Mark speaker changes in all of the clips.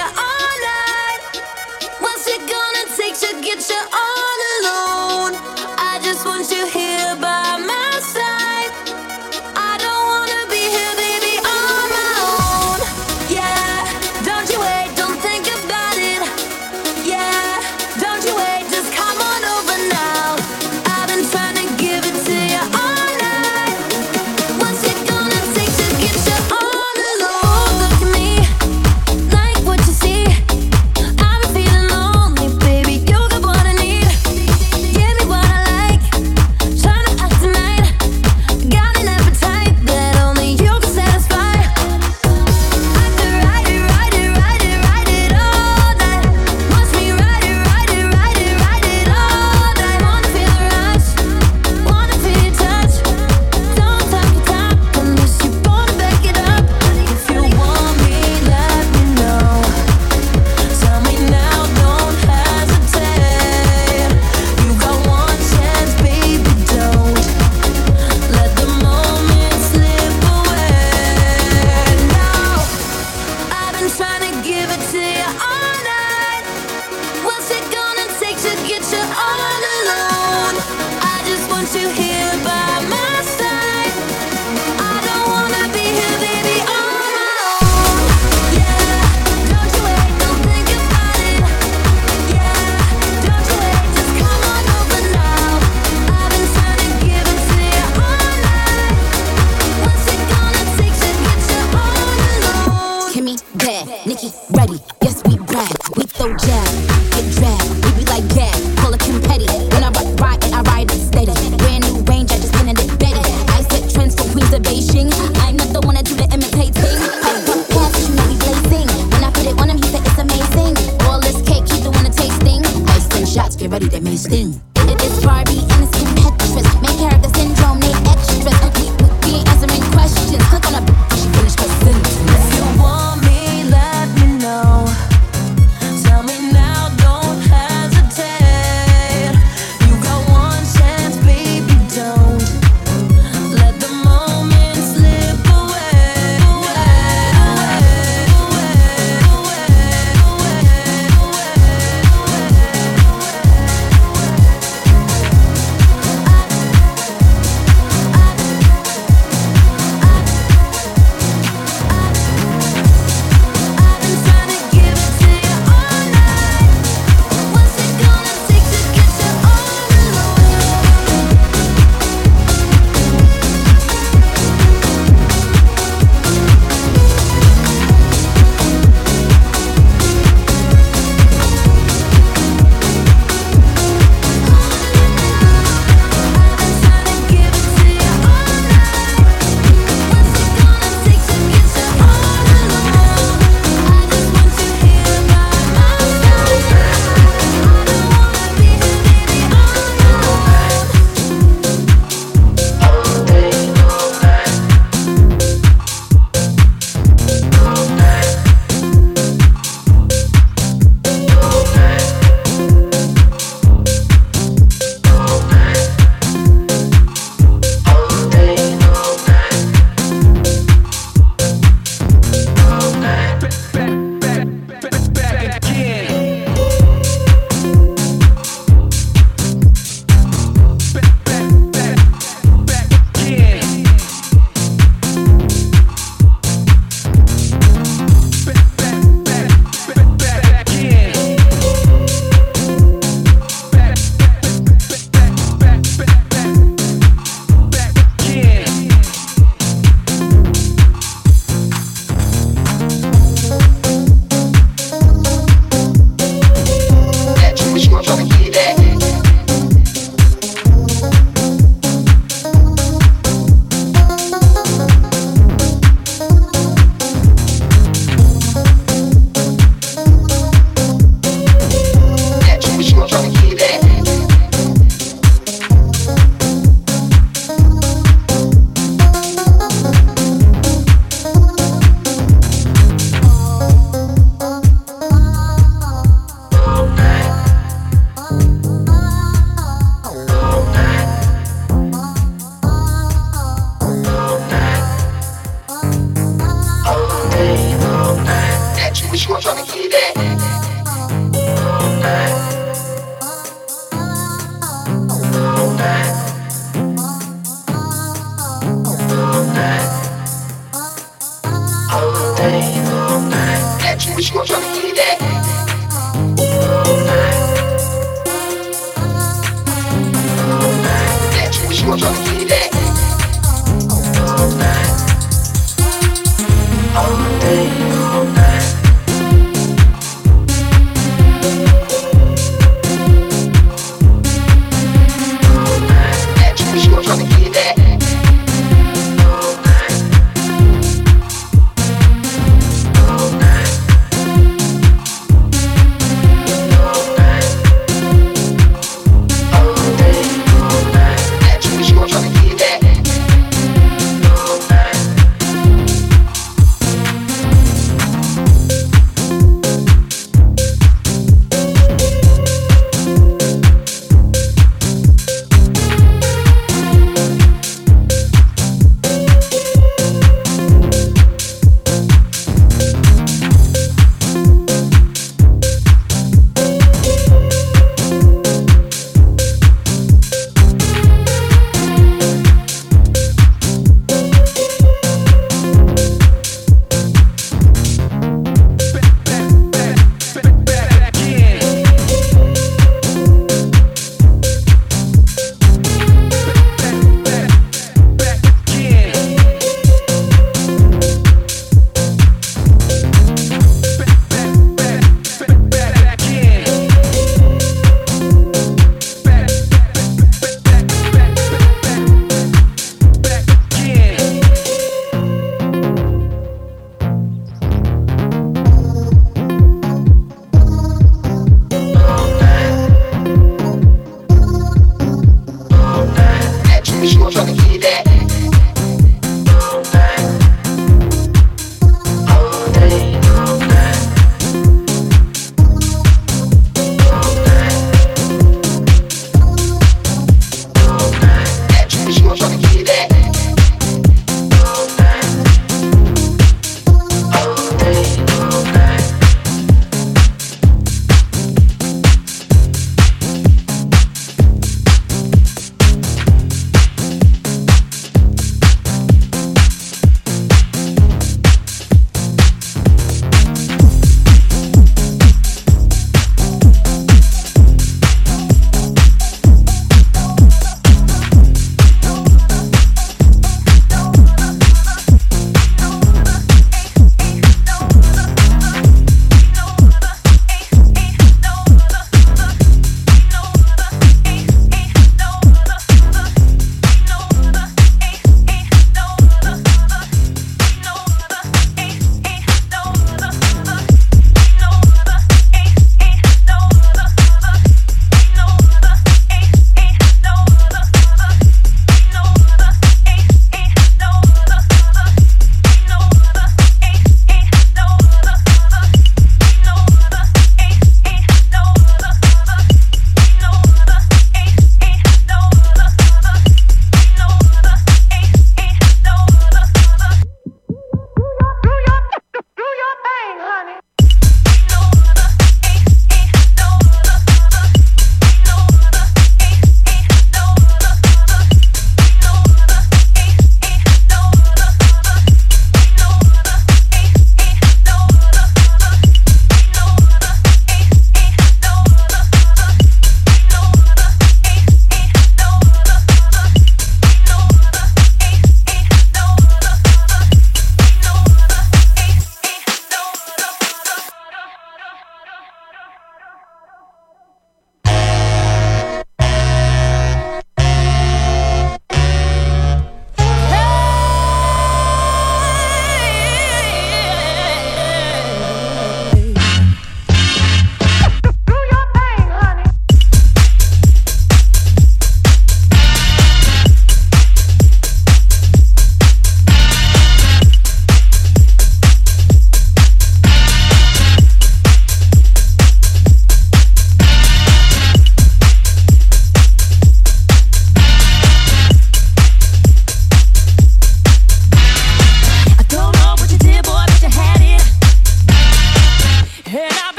Speaker 1: you're.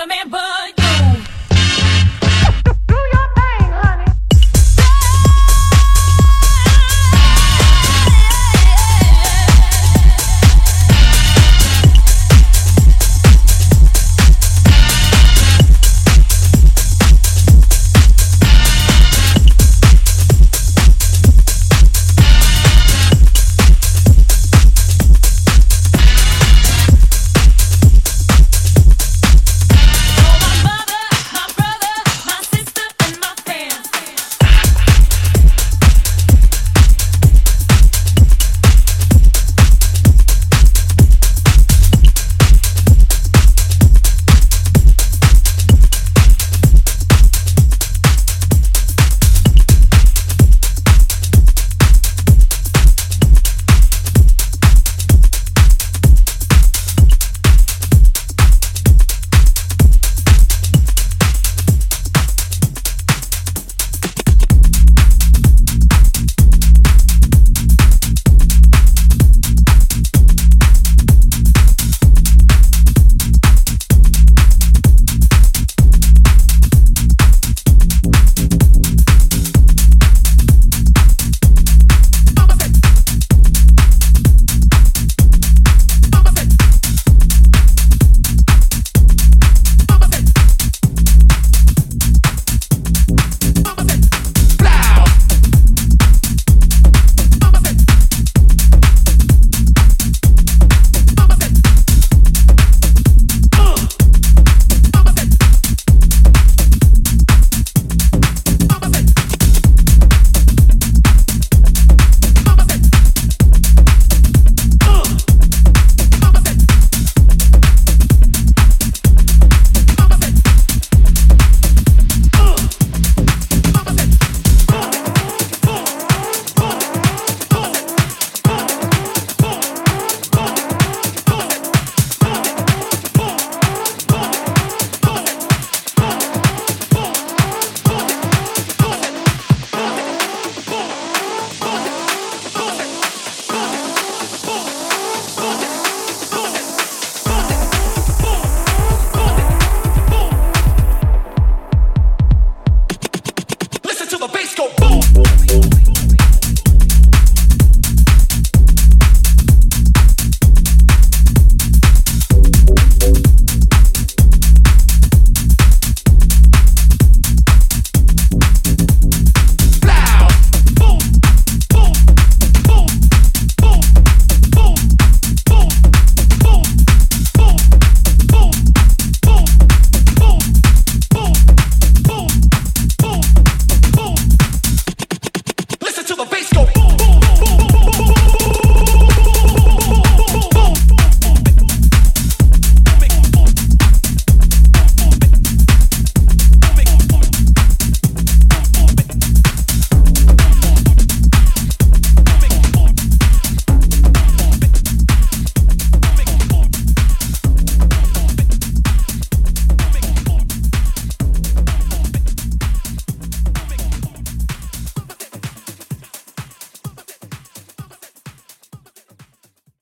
Speaker 1: Other man but.